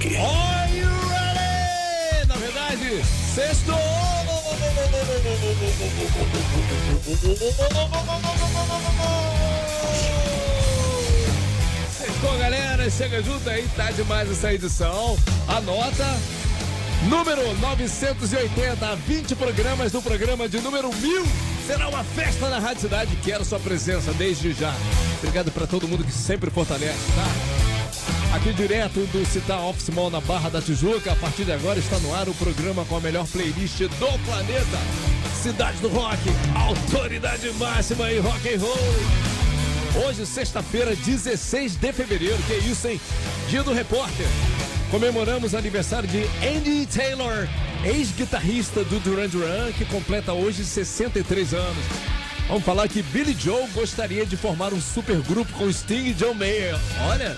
rock. Are you ready? Na verdade, sexto. Sextou, galera. Chega junto aí, tá demais essa edição. Anota. Número 980, 20 programas do programa de número 1000. Será uma festa na Rádio Cidade. Quero sua presença desde já. Obrigado para todo mundo que sempre fortalece, tá? Aqui direto do Citar Office Mall na Barra da Tijuca. A partir de agora está no ar o programa com a melhor playlist do planeta. Cidade do Rock, autoridade máxima em rock and roll. Hoje, sexta-feira, 16 de fevereiro. Que isso, hein? Dia do repórter. Comemoramos o aniversário de Andy Taylor, ex-guitarrista do Duran Duran, que completa hoje 63 anos. Vamos falar que Billy Joe gostaria de formar um supergrupo com Sting e John Mayer. Olha!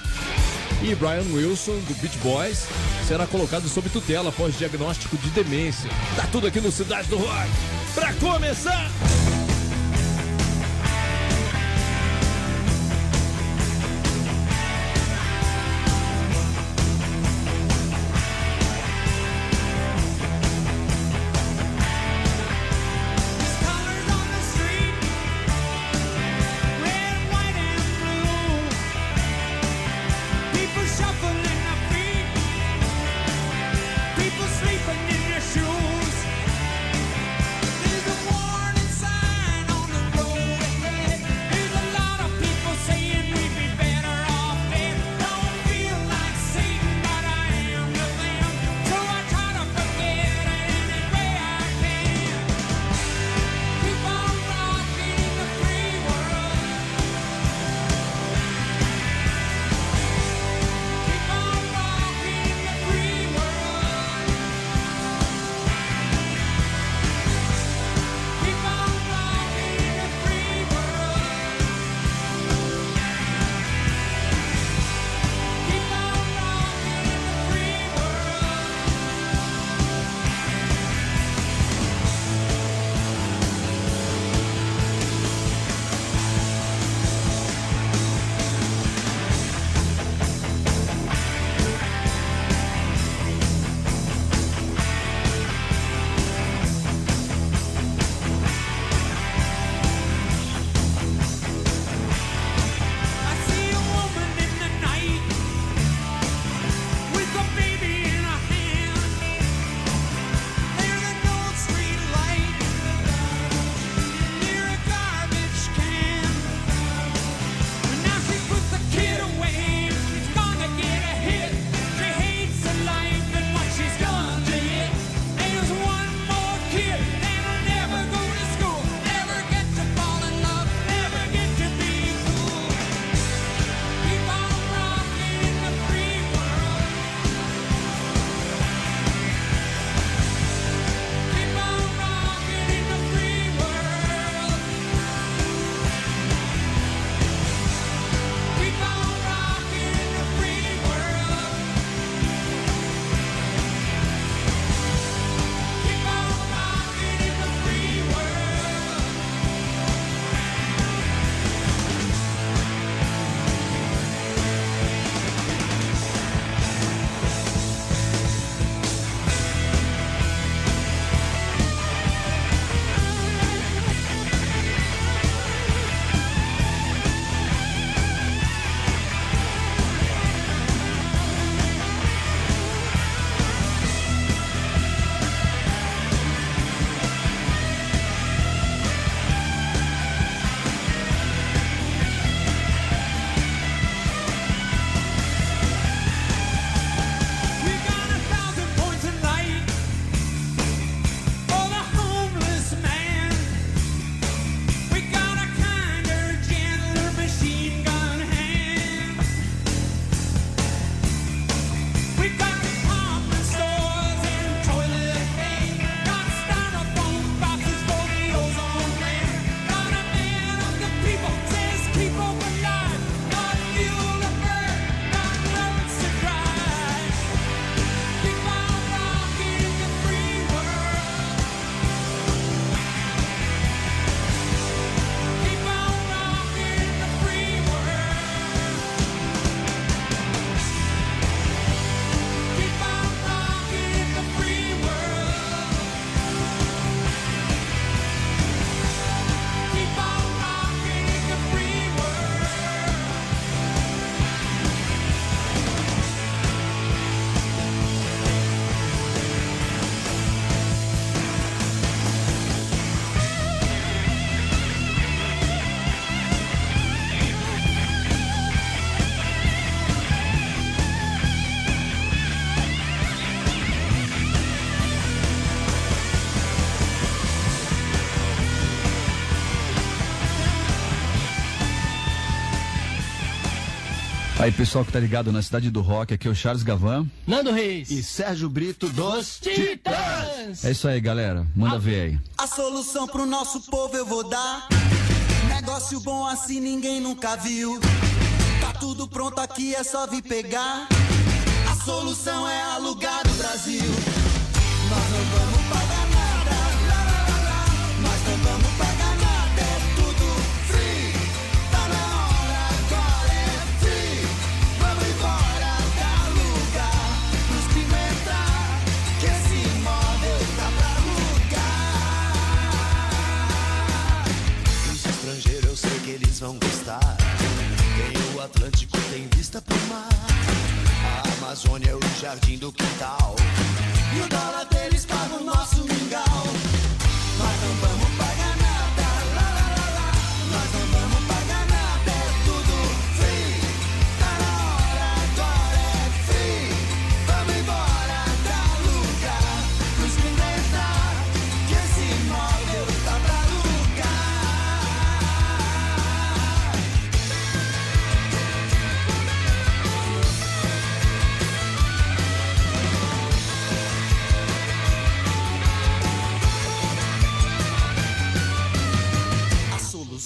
E Brian Wilson, do Beach Boys, será colocado sob tutela após diagnóstico de demência. Tá tudo aqui no Cidade do Rock. Pra começar! Aí, pessoal que tá ligado na cidade do rock, aqui é o Charles Gavan. Nando Reis. E Sérgio Brito dos Titãs. É isso aí, galera. Manda ver aí. A solução pro nosso povo eu vou dar. Negócio bom assim ninguém nunca viu. Tá tudo pronto aqui, é só vir pegar. A solução é alugar o Brasil. Vão gostar. Tem o Atlântico, tem vista pro mar. A Amazônia é o jardim do quintal. E o dólar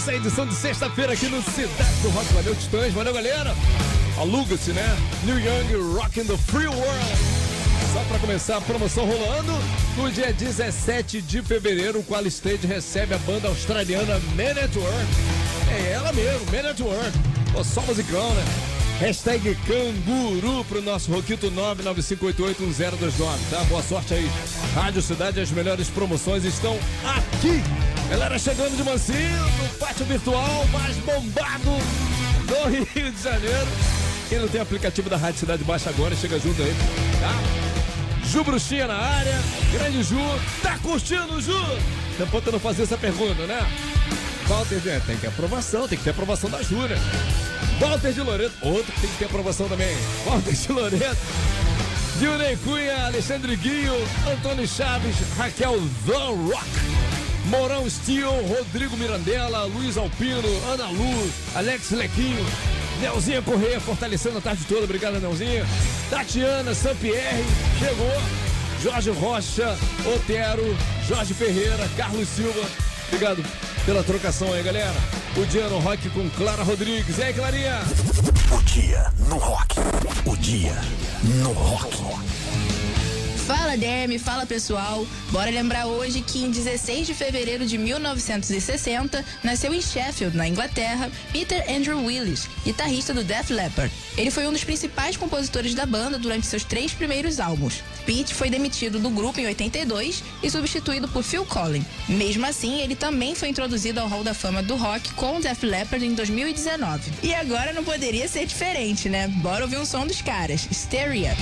Pra começar essa edição de sexta-feira aqui no Cidade do Rock. Valeu, Titãs. Valeu, galera. Aluga-se, né? New Young Rockin' the Free World. Só pra começar a promoção rolando, no dia 17 de fevereiro, o Qual Stage recebe a banda australiana Man at Work. É ela mesmo, Man at Work. Pô, só musicão, né? Hashtag canguru pro nosso Roquito 995881029, tá? Boa sorte aí. Rádio Cidade, as melhores promoções estão aqui. Galera chegando de mansinho, no pátio virtual mais bombado do Rio de Janeiro. Quem não tem aplicativo da Rádio Cidade, baixa agora chega junto aí, tá? Ju Bruxinha na área, grande Ju. Tá curtindo, Ju? Tá podendo fazer essa pergunta, né? Walter, é, tem que ter aprovação, tem que ter aprovação da Ju, né? Walter de Loreto, outro que tem que ter aprovação também. Walter de Loreto, Dilney Cunha, Alexandre Guio, Antônio Chaves, Raquel The Rock, Mourão Steel, Rodrigo Mirandela, Luiz Alpino, Ana Lu, Alex Lequinho, Nelzinha Correia fortalecendo a tarde toda, obrigado Nelzinha. Tatiana Sampierre, chegou. Jorge Rocha, Otero, Jorge Ferreira, Carlos Silva. Obrigado pela trocação aí, galera. O dia no rock com Clara Rodrigues. E aí, Clarinha? O dia no rock. O dia no rock. Fala Demi, fala pessoal. Bora lembrar hoje que em 16 de fevereiro de 1960 nasceu em Sheffield, na Inglaterra, Peter Andrew Willis, guitarrista do Def Leppard. Ele foi um dos principais compositores da banda durante seus três primeiros álbuns. Pete foi demitido do grupo em 82 e substituído por Phil Collins. Mesmo assim, ele também foi introduzido ao Hall da Fama do Rock com Def Leppard em 2019. E agora não poderia ser diferente, né? Bora ouvir um som dos caras, Stereo.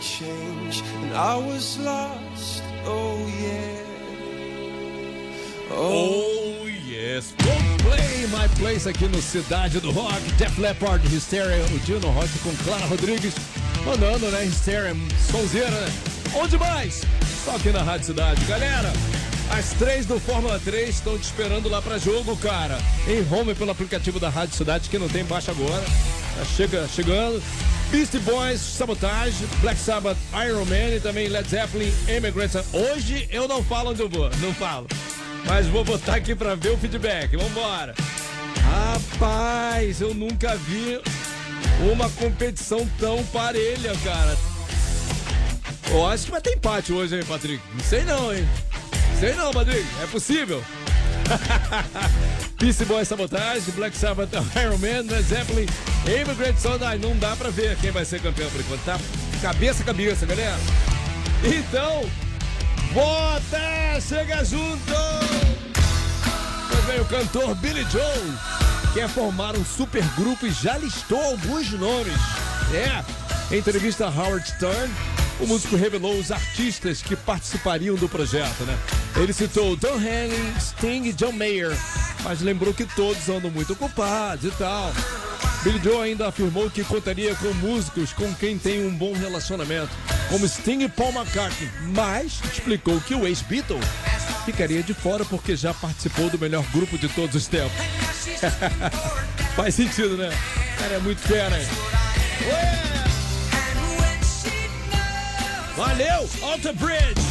Change, and I was lost. Oh yeah. Oh, yes. Play My Place aqui no Cidade do Rock. Def Leppard, Hysteria, o Dino Rock com Clara Rodrigues. Mandando, né? Hysteria, sonzeira, né? Onde mais? Só aqui na Rádio Cidade. Galera, as três do Fórmula 3 estão te esperando lá pra jogo, cara. Em home pelo aplicativo da Rádio Cidade, que não tem baixa agora. Chega, chegando. Beastie Boys, Sabotage, Black Sabbath, Iron Man e também Led Zeppelin, Immigrants. Hoje eu não falo onde eu vou, não falo. Mas vou botar aqui pra ver o feedback. Vambora. Rapaz, eu nunca vi uma competição tão parelha, cara. Eu acho que vai ter empate hoje, hein, Patrick? Não sei não, hein? Sei não, Patrick. É possível? Peace Boy Sabotage, Black Sabbath, Iron Man, Led Zeppelin, Sound. Ai, não dá pra ver quem vai ser campeão por enquanto, tá? Cabeça a cabeça, galera. Então, bota! Chega junto! Pois bem, o cantor Billy Joel quer formar um supergrupo e já listou alguns nomes. É, em entrevista a Howard Stern, o músico revelou os artistas que participariam do projeto, né? Ele citou Don Henley, Sting e John Mayer, mas lembrou que todos andam muito ocupados e tal. Billy Joe ainda afirmou que contaria com músicos com quem tem um bom relacionamento, como Sting e Paul McCartney, mas explicou que o ex-Beatle ficaria de fora porque já participou do melhor grupo de todos os tempos. Faz sentido, né? Cara, é muito fera, hein? Ué! Valeu, Alta Bridge!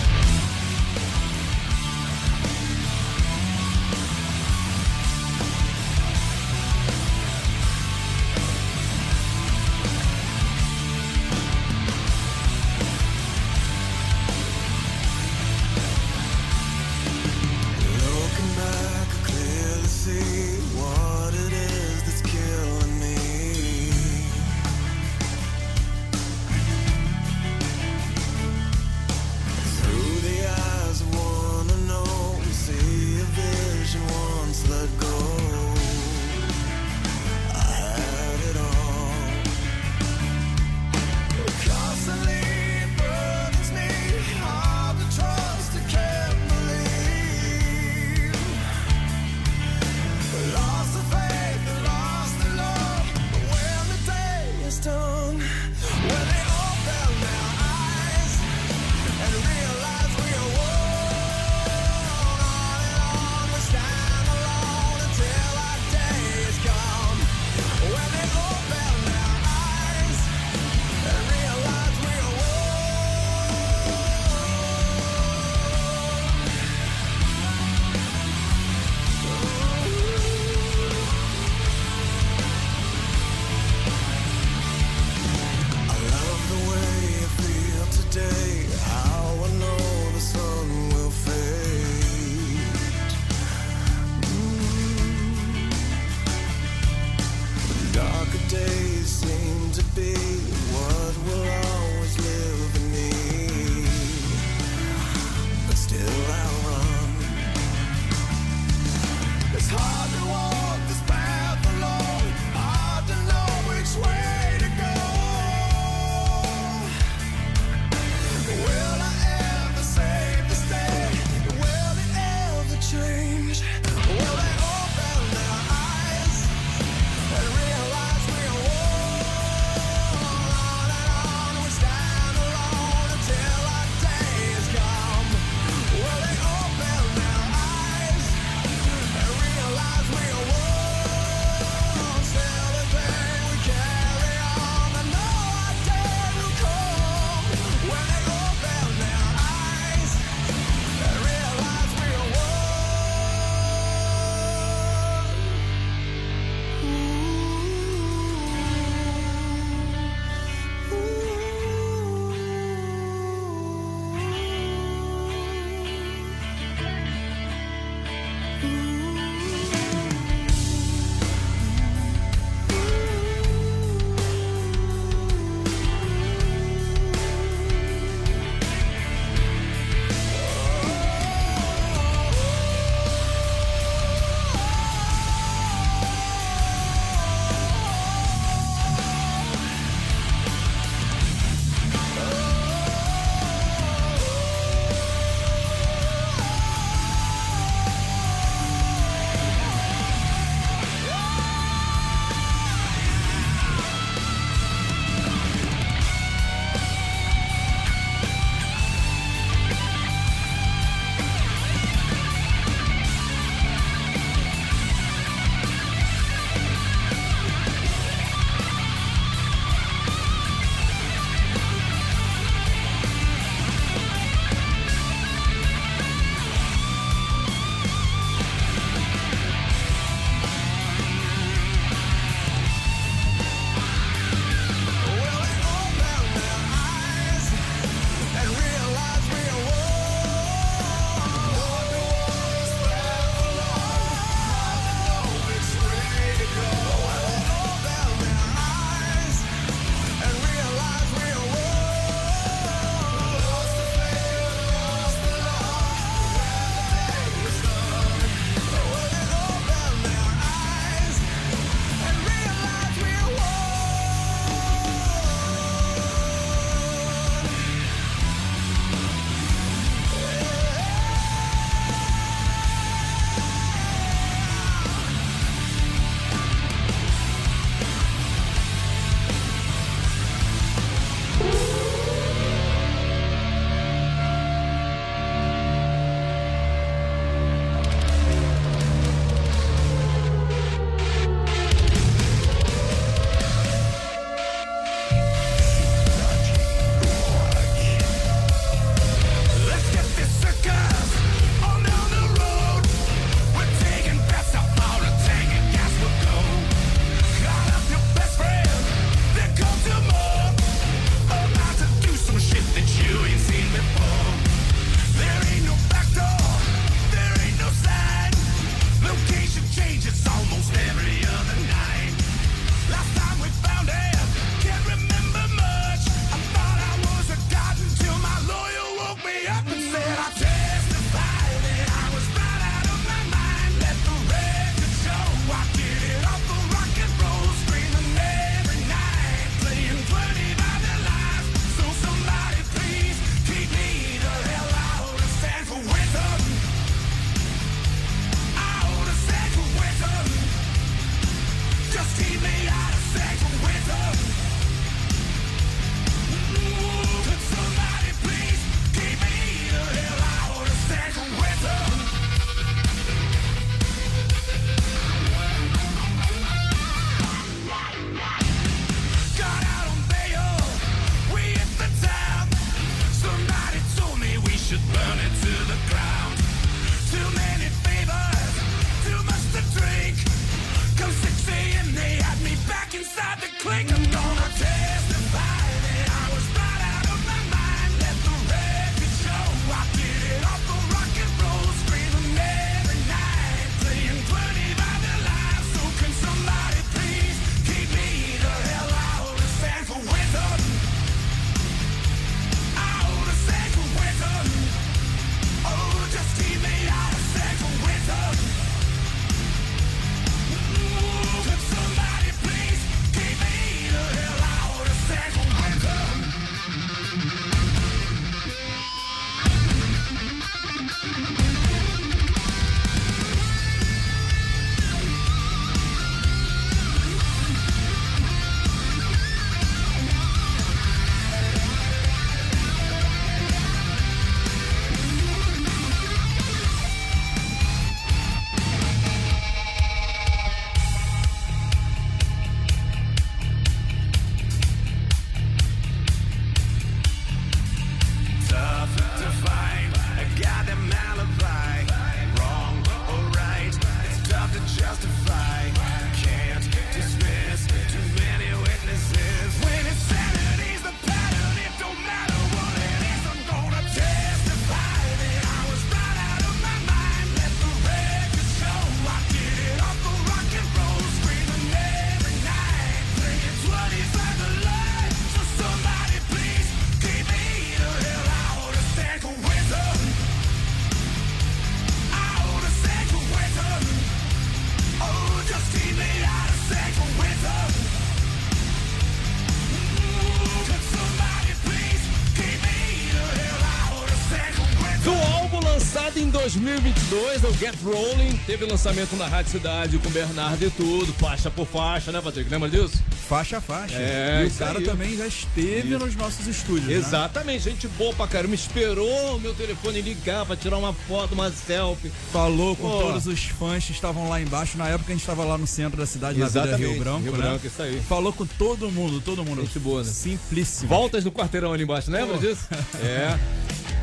2022, é o Get Rolling. Teve lançamento na Rádio Cidade com o Bernardo e tudo, faixa por faixa, né, Patrick? Lembra disso? Faixa a faixa. É, e o cara aí. também já esteve Isso. nos nossos estúdios. né? Exatamente, gente boa pra caramba. Esperou o meu telefone ligar pra tirar uma foto, uma selfie. Falou com Pô. todos os fãs que estavam lá embaixo. Na época a gente estava lá no centro da cidade, na Vila Exatamente, Rio Branco. Rio né? Branco, isso aí. Falou com todo mundo, todo mundo. Gente boa, né? Simplíssimo. Voltas no quarteirão ali embaixo, lembra disso? É.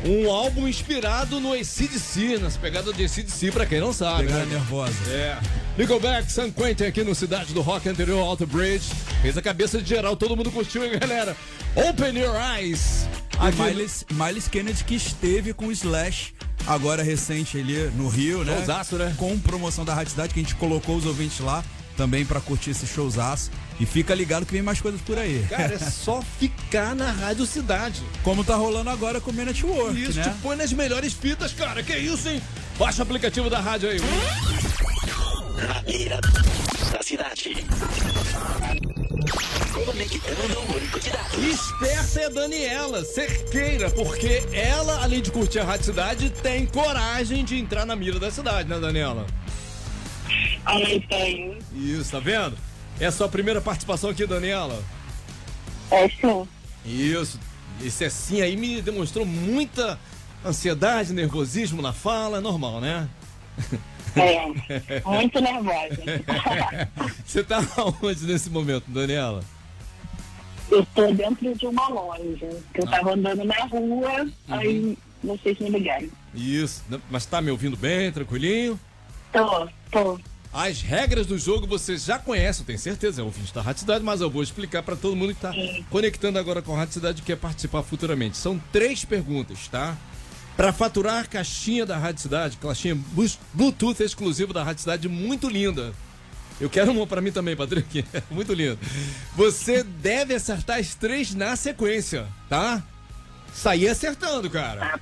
Um álbum inspirado no ACDC, nas pegadas de ACDC, pra quem não sabe. Pegada né? nervosa. É. Nickelback, San Quentin aqui no Cidade do Rock anterior, Alto Bridge. Fez a cabeça de geral, todo mundo curtiu, hein, galera? Open Your Eyes. Aqui Miles, Miles Kennedy que esteve com o Slash agora recente ali no Rio, né? Showzaço, né? Com promoção da Rádio Cidade, que a gente colocou os ouvintes lá também pra curtir esse showzaço. E fica ligado que vem mais coisas por aí. Cara, é só ficar na Rádio Cidade. Como tá rolando agora com o Man at Work, Isso, né? te põe nas melhores fitas, cara. Que isso, hein? Baixa o aplicativo da rádio aí. Na beira da cidade. Conectando o único de dados. Esperta é a Daniela, cerqueira, porque ela, além de curtir a Rádio Cidade, tem coragem de entrar na mira da cidade, né, Daniela? Ai, tenho. Isso, tá vendo? É a sua primeira participação aqui, Daniela? É sim. Isso. Esse assim aí me demonstrou muita ansiedade, nervosismo na fala, é normal, né? É. Muito nervosa. Você tá onde nesse momento, Daniela? Eu tô dentro de uma loja. Que eu tava andando na rua, aí vocês me ligaram. Isso. Mas tá me ouvindo bem, tranquilinho? Tô, tô. As regras do jogo você já conhece, eu tenho certeza, é ouvinte da Rádio Cidade, mas eu vou explicar pra todo mundo que tá conectando agora com a Rádio Cidade e quer participar futuramente. São três perguntas, tá? Pra faturar a caixinha da Rádio Cidade, caixinha Bluetooth exclusivo da Rádio Cidade, muito linda. Eu quero uma pra mim também, Patrick. muito linda. Você deve acertar as três na sequência, tá? Sair acertando, cara.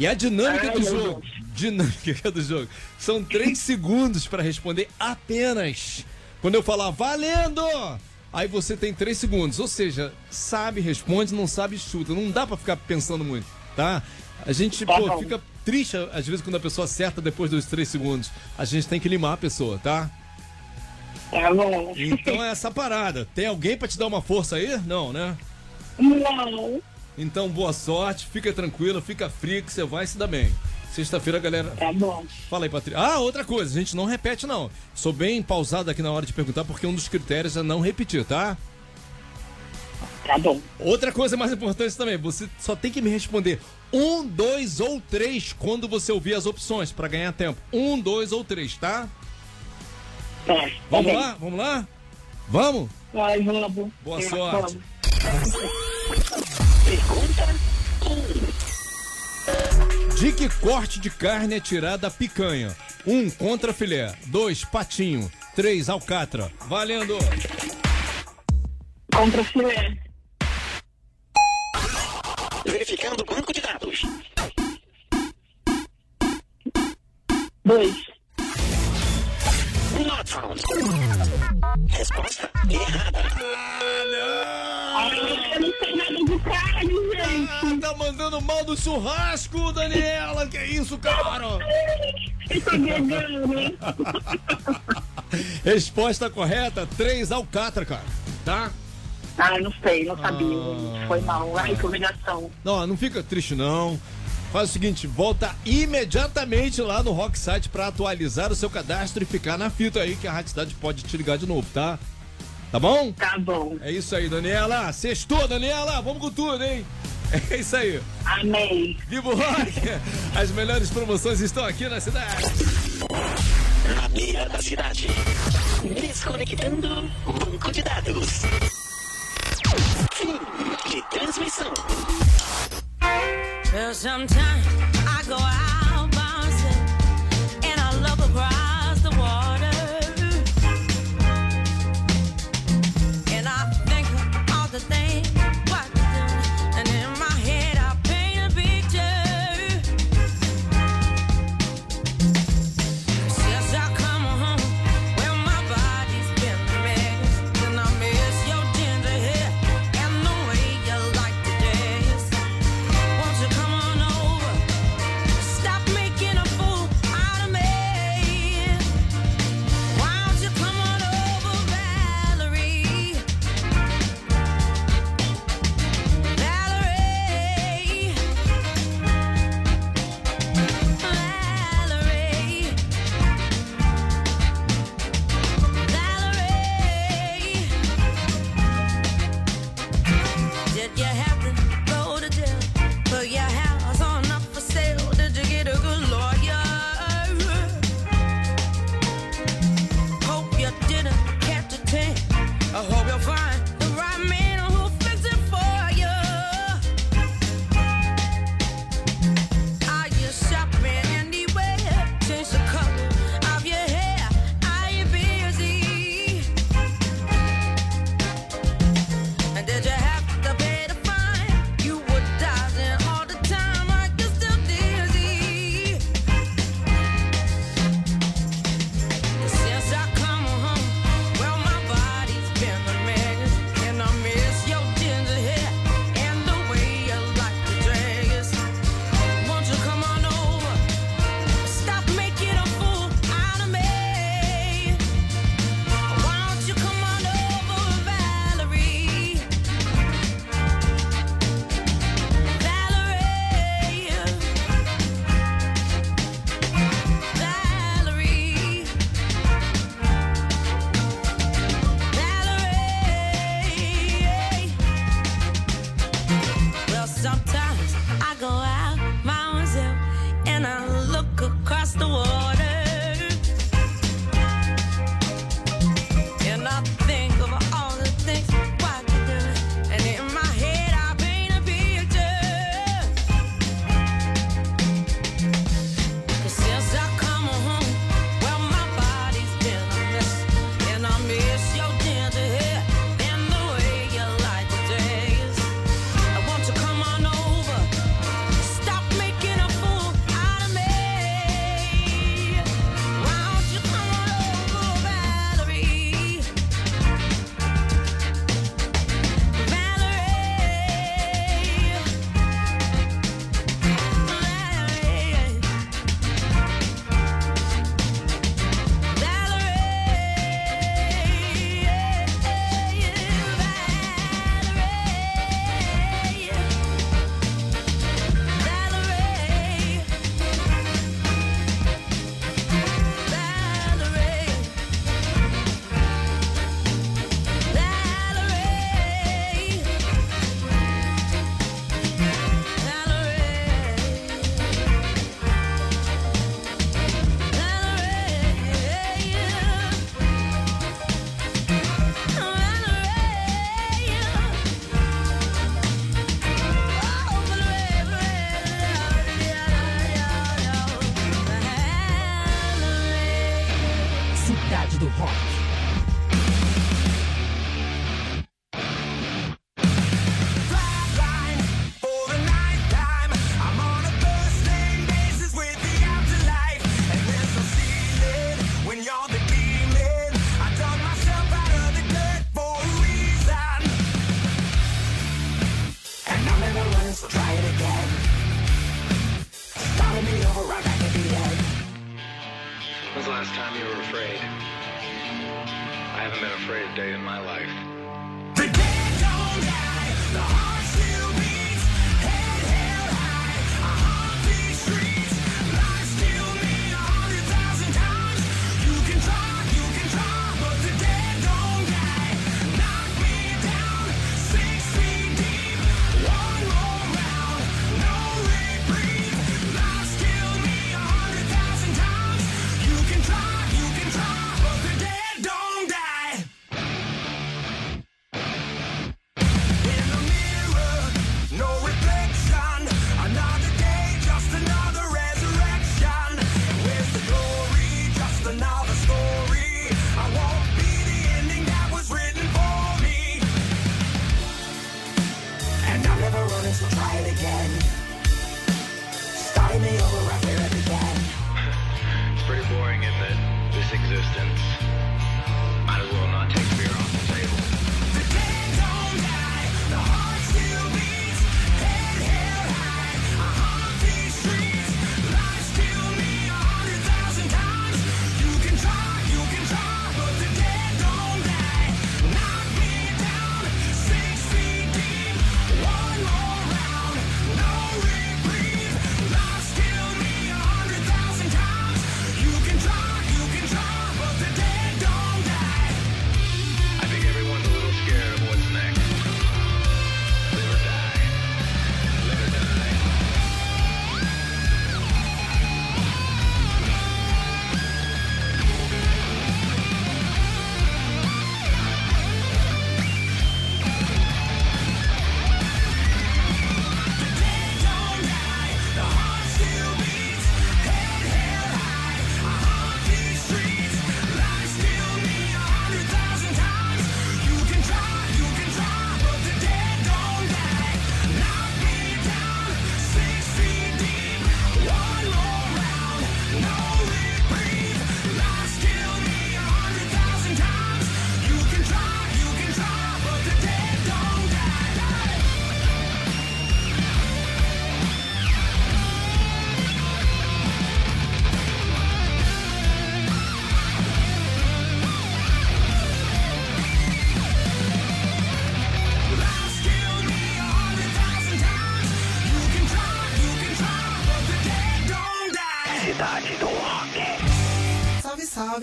E a dinâmica Ai, do jogo. Dinâmica do jogo. São três segundos para responder apenas. Quando eu falar valendo, aí você tem três segundos. Ou seja, sabe, responde, não sabe, chuta. Não dá para ficar pensando muito, tá? A gente, Tá pô, fica triste às vezes quando a pessoa acerta depois dos três segundos. A gente tem que limar a pessoa, tá? Tá bom. Então é essa parada. Tem alguém para te dar uma força aí? Não, né? Não. Então boa sorte, fica tranquilo, fica frio que você vai se dar bem. Sexta-feira, galera. Tá bom. Fala aí, Patrícia. Ah, outra coisa, a gente não repete, não. Sou bem pausado aqui na hora de perguntar, porque um dos critérios é não repetir, tá? Tá bom. Outra coisa mais importante também, você só tem que me responder um, dois ou três quando você ouvir as opções, pra ganhar tempo. Um, dois ou três, tá? Tá. tá Vamos bem. lá? Vamos lá? Vamos? Vai, vamos. Boa É, sorte. vamos. De que corte de carne é tirada a picanha? Um, contra filé. Dois, patinho. Três, alcatra. Valendo! Contra filé. verificando o banco de dados. Dois. Not found. Resposta errada. Ai, eu não sei nada de carne, gente. Ah, tá mandando mal do churrasco, Daniela! Que isso, cara? Eu tô vegano. Resposta correta, três alcatra, cara. Tá? Ah, não sei, não sabia. Ah. Foi mal. Ai, que humilhação. Não, não fica triste, não. Faz o seguinte, volta imediatamente lá no Rock Site pra atualizar o seu cadastro e ficar na fita aí que a Rádio Cidade pode te ligar de novo, tá? Tá bom? Tá bom. É isso aí, Daniela. Sextou, Daniela. Vamos com tudo, hein? É isso aí. Amei. Viva o rock! As melhores promoções estão aqui na cidade. Na beira da cidade. Desconectando o banco de dados. Fim de transmissão. Well,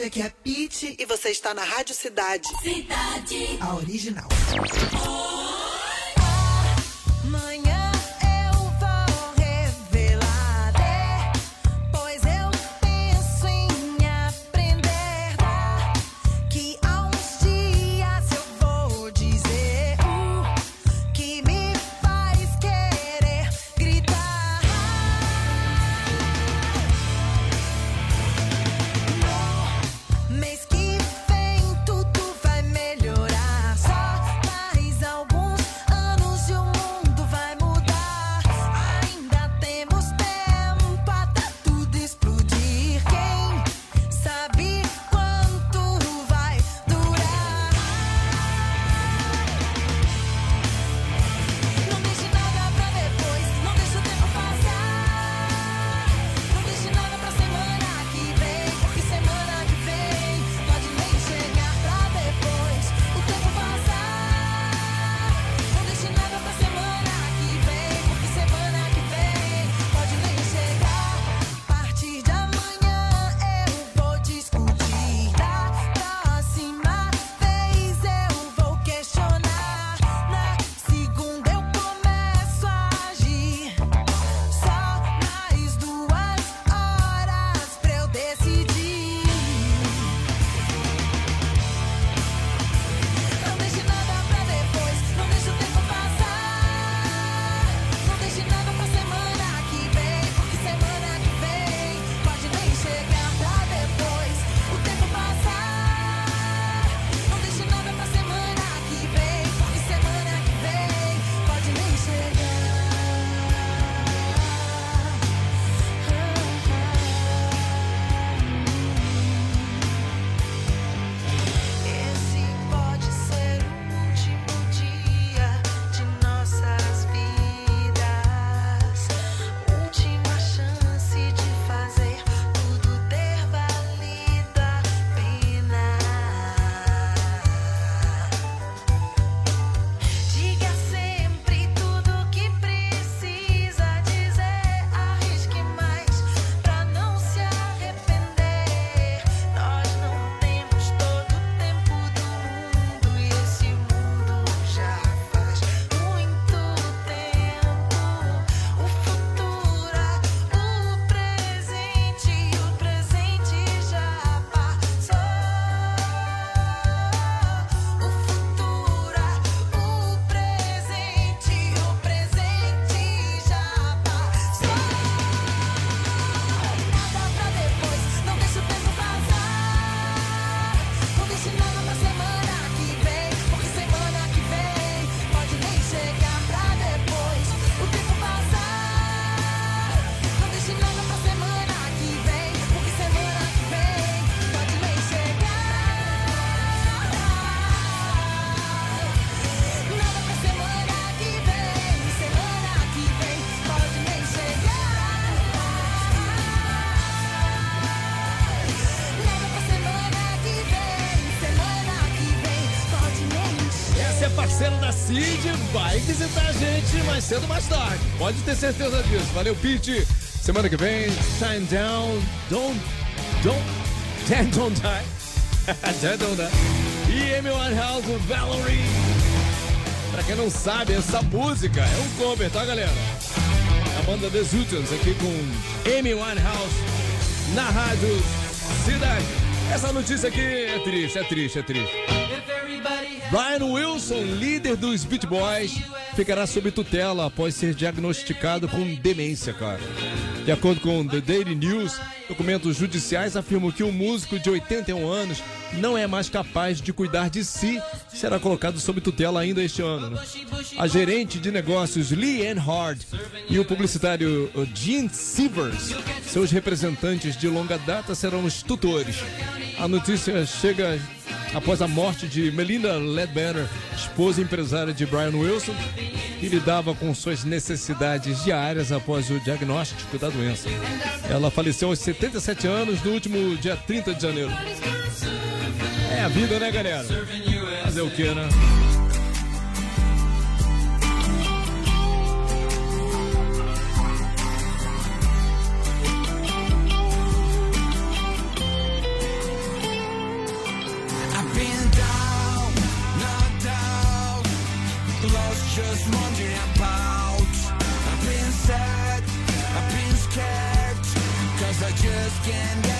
aqui é a Pete e você está na Rádio Cidade. Cidade. A original. Oh. Vai visitar a gente mais cedo mais tarde. Pode ter certeza disso. Valeu, Pete. Semana que vem, Shine Down, Don't, Don't, Don't, Don't Die. Don't, Don't Die. E Amy Winehouse, Valerie. Pra quem não sabe, essa música é um cover, tá, galera? A banda The Zutans aqui com Amy Winehouse na Rádio Cidade. Essa notícia aqui é triste, é triste, é triste. Brian Wilson, líder dos Beat Boys, ficará sob tutela após ser diagnosticado com demência, cara. De acordo com The Daily News, documentos judiciais afirmam que o músico de 81 anos não é mais capaz de cuidar de si e será colocado sob tutela ainda este ano. né? A gerente de negócios Lee Ann Hard e o publicitário uh, Gene Sievers, seus representantes de longa data, serão os tutores. A notícia chega após a morte de Melinda Ledbetter, esposa empresária de Brian Wilson, que lidava com suas necessidades diárias após o diagnóstico da doença. Ela faleceu aos 77 anos no último dia 30 de janeiro. É a vida, né, galera? Fazer o que, né? I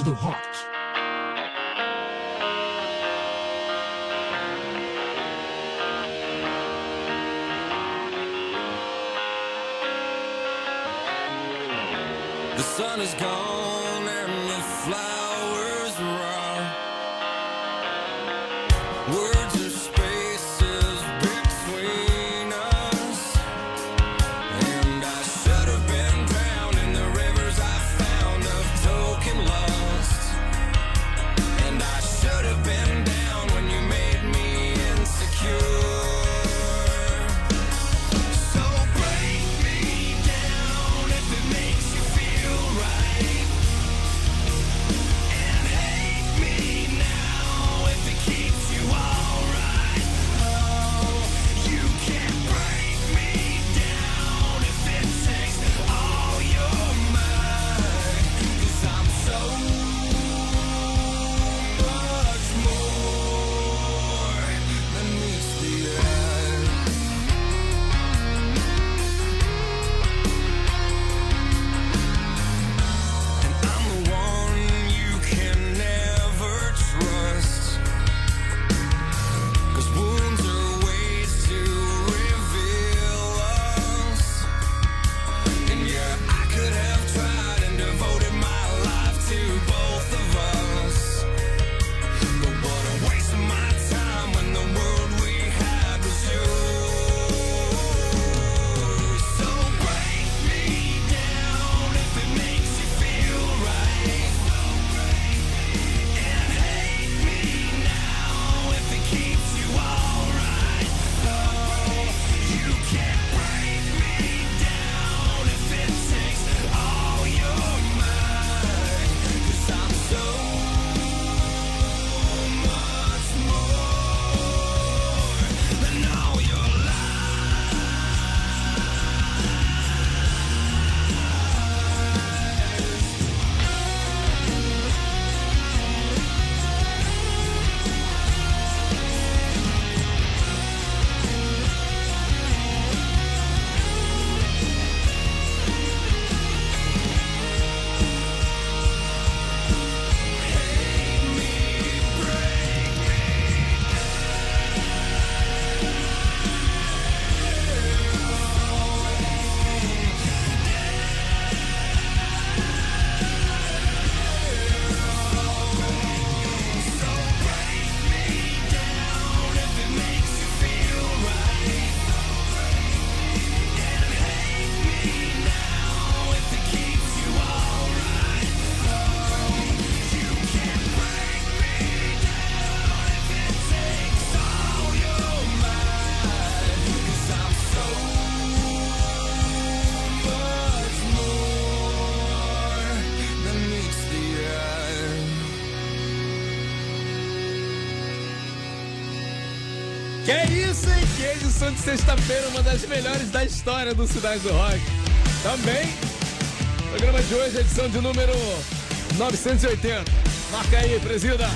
Cidade do Rock. The sun is gone edição de sexta-feira, uma das melhores da história do Cidade do Rock. Também, programa de hoje, edição de número 980. Marca aí, presida.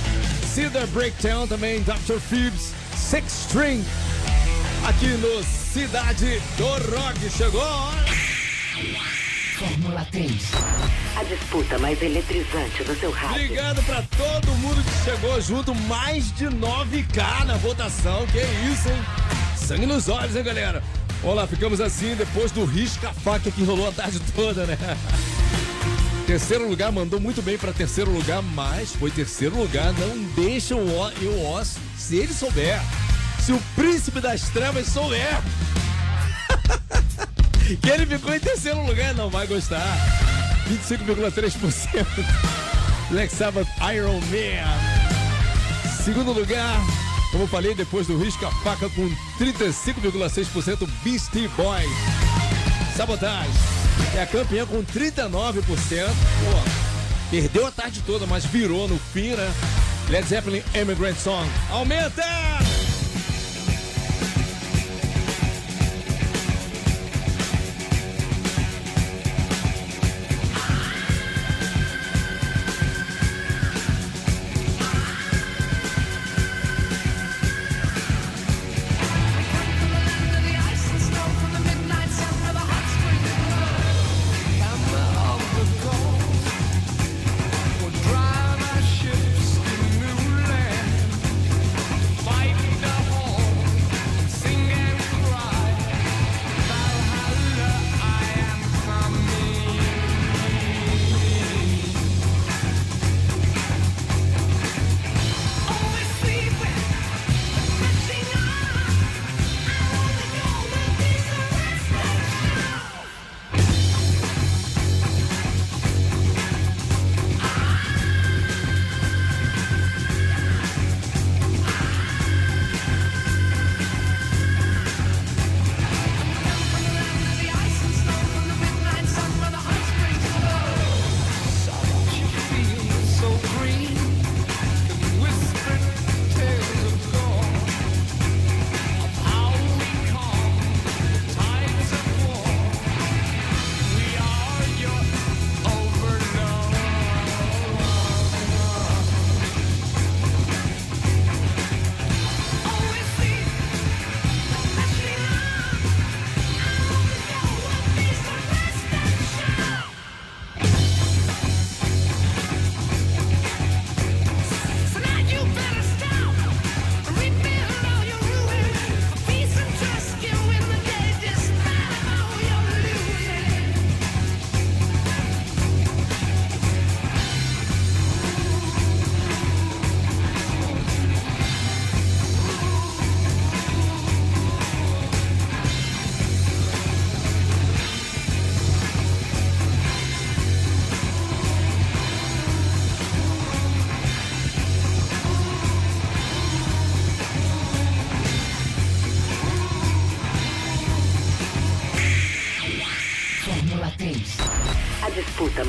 Cedar Breakdown, também Dr. Phoebs, Six String. Aqui no Cidade do Rock. Chegou a hora. Fórmula 3. A disputa mais eletrizante do seu rádio. Obrigado pra todo mundo que chegou junto. Mais de 9K na votação. Que isso, hein? Sangue nos olhos, hein, galera? Vamos lá, ficamos assim depois do risca-faca que rolou a tarde toda, né? Terceiro lugar, mandou muito bem pra terceiro lugar, mas foi terceiro lugar. Não deixa o O e o Oz, se ele souber. Se o príncipe das trevas souber. que ele ficou em terceiro lugar, não vai gostar. 25,3%. Black Sabbath Iron Man. Segundo lugar, como falei, depois do Risca Faca com 35,6% Beastie Boys. Sabotagem é a campeã com 39%. Pô, perdeu a tarde toda, mas virou no fim, né? Led Zeppelin Immigrant Song. Aumenta!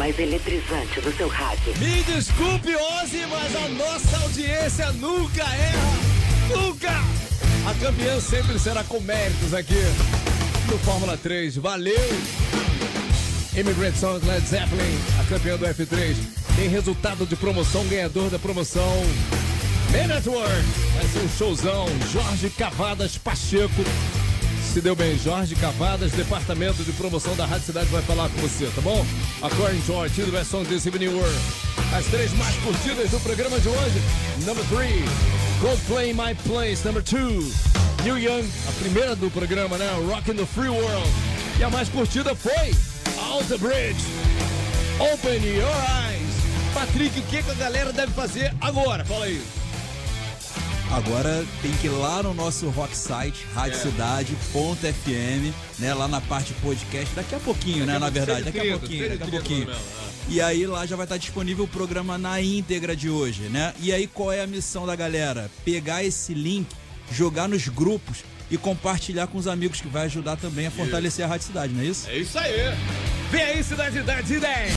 Mais eletrizante do seu rádio. Me desculpe, Ozzy, mas a nossa audiência nunca erra. Nunca! A campeã sempre será com méritos aqui no Fórmula 3. Valeu! Immigrant Song Led Zeppelin, a campeã do F3. Tem resultado de promoção, ganhador da promoção. Man at Work, vai ser um showzão. Jorge Cavadas Pacheco. Se deu bem, Jorge Cavadas, departamento de promoção da Rádio Cidade vai falar com você, tá bom? According to our the best songs this evening were as três mais curtidas do programa de hoje. Number three, Coldplay My Place. Number two, New Young, a primeira do programa, né? Rock in the Free World. E a mais curtida foi Out the Bridge. Open Your Eyes. Patrick, o que, que a galera deve fazer agora? Fala aí. Agora tem que ir lá no nosso rock site, radiocidade.fm, né? Lá na parte podcast, daqui a pouquinho, né? Na verdade, daqui a pouquinho, daqui a pouquinho. E aí lá já vai estar disponível o programa na íntegra de hoje, né? E aí qual é a missão da galera? Pegar esse link, jogar nos grupos e compartilhar com os amigos que vai ajudar também a fortalecer a Rádio Cidade, não é isso? É isso aí. Vem aí, Cidade das Ideias.